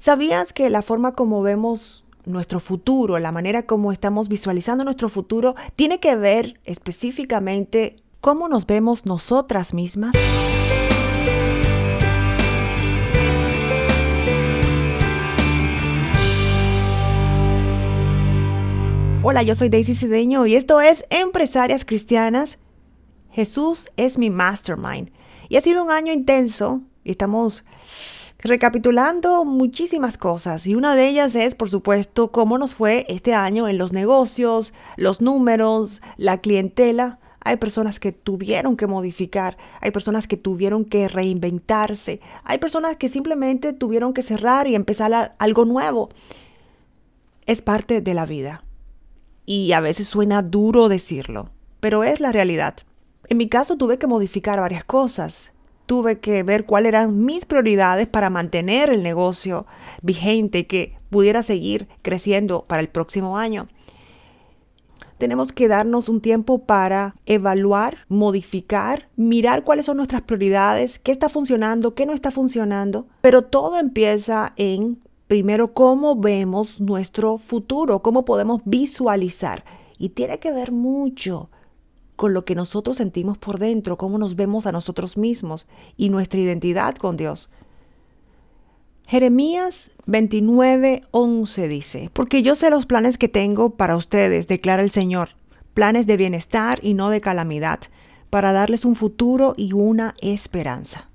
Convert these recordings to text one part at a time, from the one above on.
¿Sabías que la forma como vemos nuestro futuro, la manera como estamos visualizando nuestro futuro, tiene que ver específicamente cómo nos vemos nosotras mismas? Hola, yo soy Daisy Cedeño y esto es Empresarias Cristianas. Jesús es mi mastermind. Y ha sido un año intenso y estamos recapitulando muchísimas cosas y una de ellas es, por supuesto, cómo nos fue este año en los negocios, los números, la clientela. Hay personas que tuvieron que modificar, hay personas que tuvieron que reinventarse, hay personas que simplemente tuvieron que cerrar y empezar algo nuevo. Es parte de la vida y a veces suena duro decirlo, pero es la realidad. En mi caso tuve que modificar varias cosas. Tuve que ver cuáles eran mis prioridades para mantener el negocio vigente que pudiera seguir creciendo para el próximo año. Tenemos que darnos un tiempo para evaluar, modificar, mirar cuáles son nuestras prioridades, qué está funcionando, qué no está funcionando. Pero todo empieza en primero cómo vemos nuestro futuro, cómo podemos visualizar. Y tiene que ver mucho con lo que nosotros sentimos por dentro, cómo nos vemos a nosotros mismos y nuestra identidad con Dios. Jeremías 29, 11 dice, porque yo sé los planes que tengo para ustedes, declara el Señor, planes de bienestar y no de calamidad, para darles un futuro y una esperanza.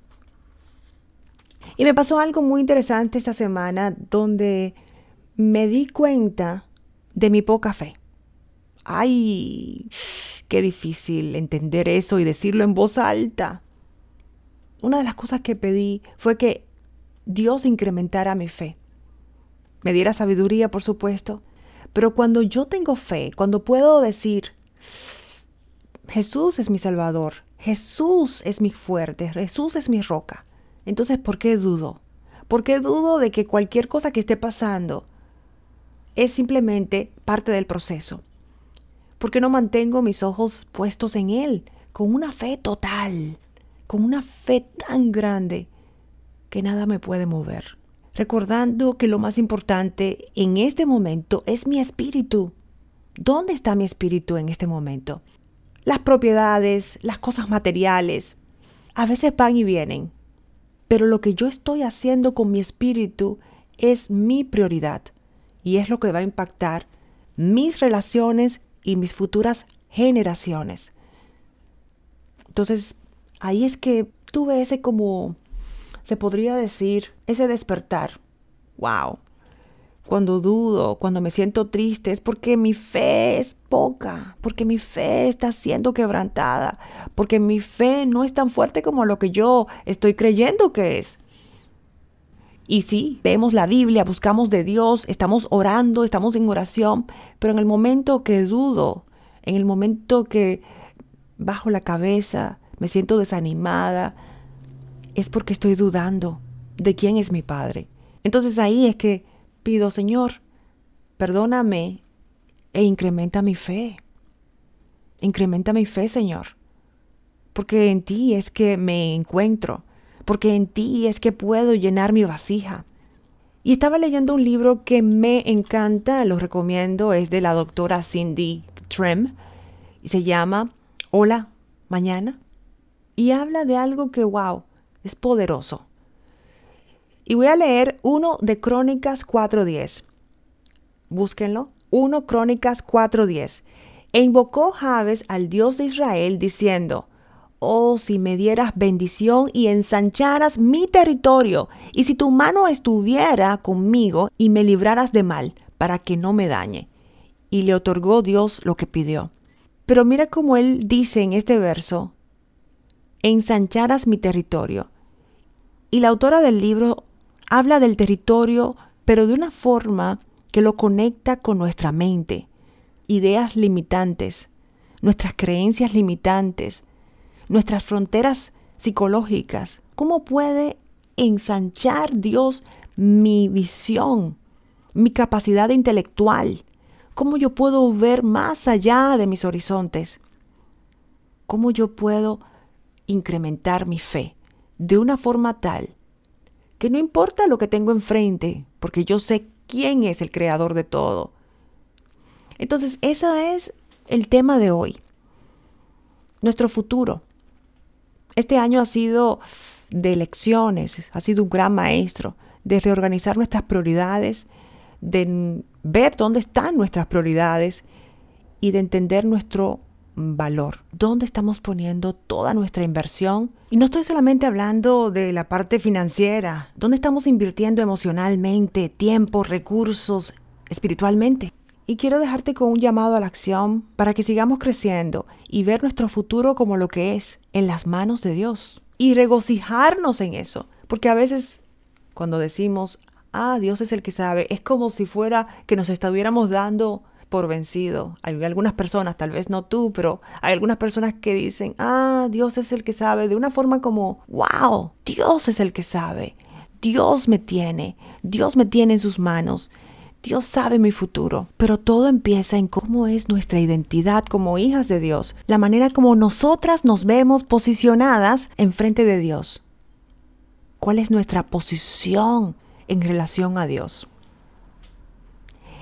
Y me pasó algo muy interesante esta semana donde me di cuenta de mi poca fe. Ay, qué difícil entender eso y decirlo en voz alta. Una de las cosas que pedí fue que Dios incrementara mi fe. Me diera sabiduría, por supuesto. Pero cuando yo tengo fe, cuando puedo decir, Jesús es mi Salvador, Jesús es mi fuerte, Jesús es mi roca, entonces, ¿por qué dudo? ¿Por qué dudo de que cualquier cosa que esté pasando es simplemente parte del proceso? ¿Por qué no mantengo mis ojos puestos en Él con una fe total, con una fe tan grande que nada me puede mover? Recordando que lo más importante en este momento es mi espíritu. ¿Dónde está mi espíritu en este momento? Las propiedades, las cosas materiales, a veces van y vienen, pero lo que yo estoy haciendo con mi espíritu es mi prioridad y es lo que va a impactar mis relaciones y mis futuras generaciones. Entonces, ahí es que tuve ese como, se podría decir, ese despertar. ¡Wow! Cuando dudo, cuando me siento triste, es porque mi fe es poca, porque mi fe está siendo quebrantada, porque mi fe no es tan fuerte como lo que yo estoy creyendo que es. Y sí, vemos la Biblia, buscamos de Dios, estamos orando, estamos en oración, pero en el momento que dudo, en el momento que bajo la cabeza, me siento desanimada, es porque estoy dudando de quién es mi Padre. Entonces ahí es que pido, Señor, perdóname e incrementa mi fe. Incrementa mi fe, Señor. Porque en ti es que me encuentro, porque en ti es que puedo llenar mi vasija. Y estaba leyendo un libro que me encanta, lo recomiendo, es de la doctora Cindy Trim, y se llama Hola, mañana. Y habla de algo que, wow, es poderoso. Y voy a leer uno de Crónicas 4.10. Búsquenlo. 1 Crónicas 4.10. E invocó Jabes al Dios de Israel diciendo, Oh, si me dieras bendición y ensancharas mi territorio, y si tu mano estuviera conmigo y me libraras de mal, para que no me dañe. Y le otorgó Dios lo que pidió. Pero mira cómo él dice en este verso, ensancharas mi territorio. Y la autora del libro habla del territorio, pero de una forma que lo conecta con nuestra mente, ideas limitantes, nuestras creencias limitantes, nuestras fronteras psicológicas. ¿Cómo puede ensanchar Dios mi visión, mi capacidad intelectual? ¿Cómo yo puedo ver más allá de mis horizontes? ¿Cómo yo puedo incrementar mi fe de una forma tal que no importa lo que tengo enfrente, porque yo sé quién es el creador de todo. Entonces, ese es el tema de hoy. Nuestro futuro. Este año ha sido de elecciones, ha sido un gran maestro, de reorganizar nuestras prioridades, de ver dónde están nuestras prioridades y de entender nuestro valor. ¿Dónde estamos poniendo toda nuestra inversión? Y no estoy solamente hablando de la parte financiera. ¿Dónde estamos invirtiendo emocionalmente, tiempo, recursos, espiritualmente? Y quiero dejarte con un llamado a la acción para que sigamos creciendo y ver nuestro futuro como lo que es, en las manos de Dios. Y regocijarnos en eso. Porque a veces cuando decimos, ah, Dios es el que sabe, es como si fuera que nos estuviéramos dando por vencido. Hay algunas personas, tal vez no tú, pero hay algunas personas que dicen, ah, Dios es el que sabe, de una forma como, wow, Dios es el que sabe. Dios me tiene, Dios me tiene en sus manos. Dios sabe mi futuro, pero todo empieza en cómo es nuestra identidad como hijas de Dios, la manera como nosotras nos vemos posicionadas enfrente de Dios. ¿Cuál es nuestra posición en relación a Dios?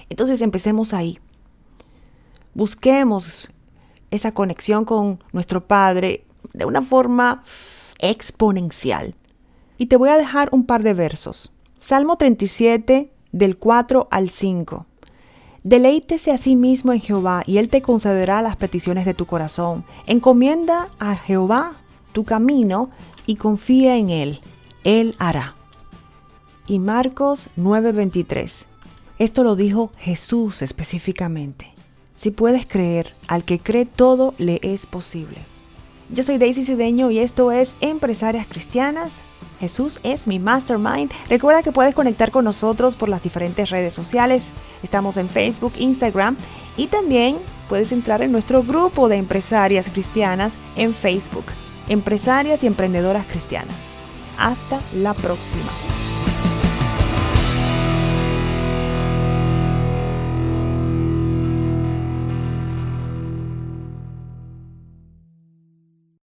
Entonces empecemos ahí. Busquemos esa conexión con nuestro Padre de una forma exponencial. Y te voy a dejar un par de versos. Salmo 37, del 4 al 5. Deleítese a sí mismo en Jehová y Él te concederá las peticiones de tu corazón. Encomienda a Jehová tu camino y confía en Él. Él hará. Y Marcos 9:23. Esto lo dijo Jesús específicamente. Si puedes creer, al que cree todo le es posible. Yo soy Daisy Cedeño y esto es Empresarias Cristianas. Jesús es mi mastermind. Recuerda que puedes conectar con nosotros por las diferentes redes sociales. Estamos en Facebook, Instagram y también puedes entrar en nuestro grupo de empresarias cristianas en Facebook. Empresarias y emprendedoras cristianas. Hasta la próxima.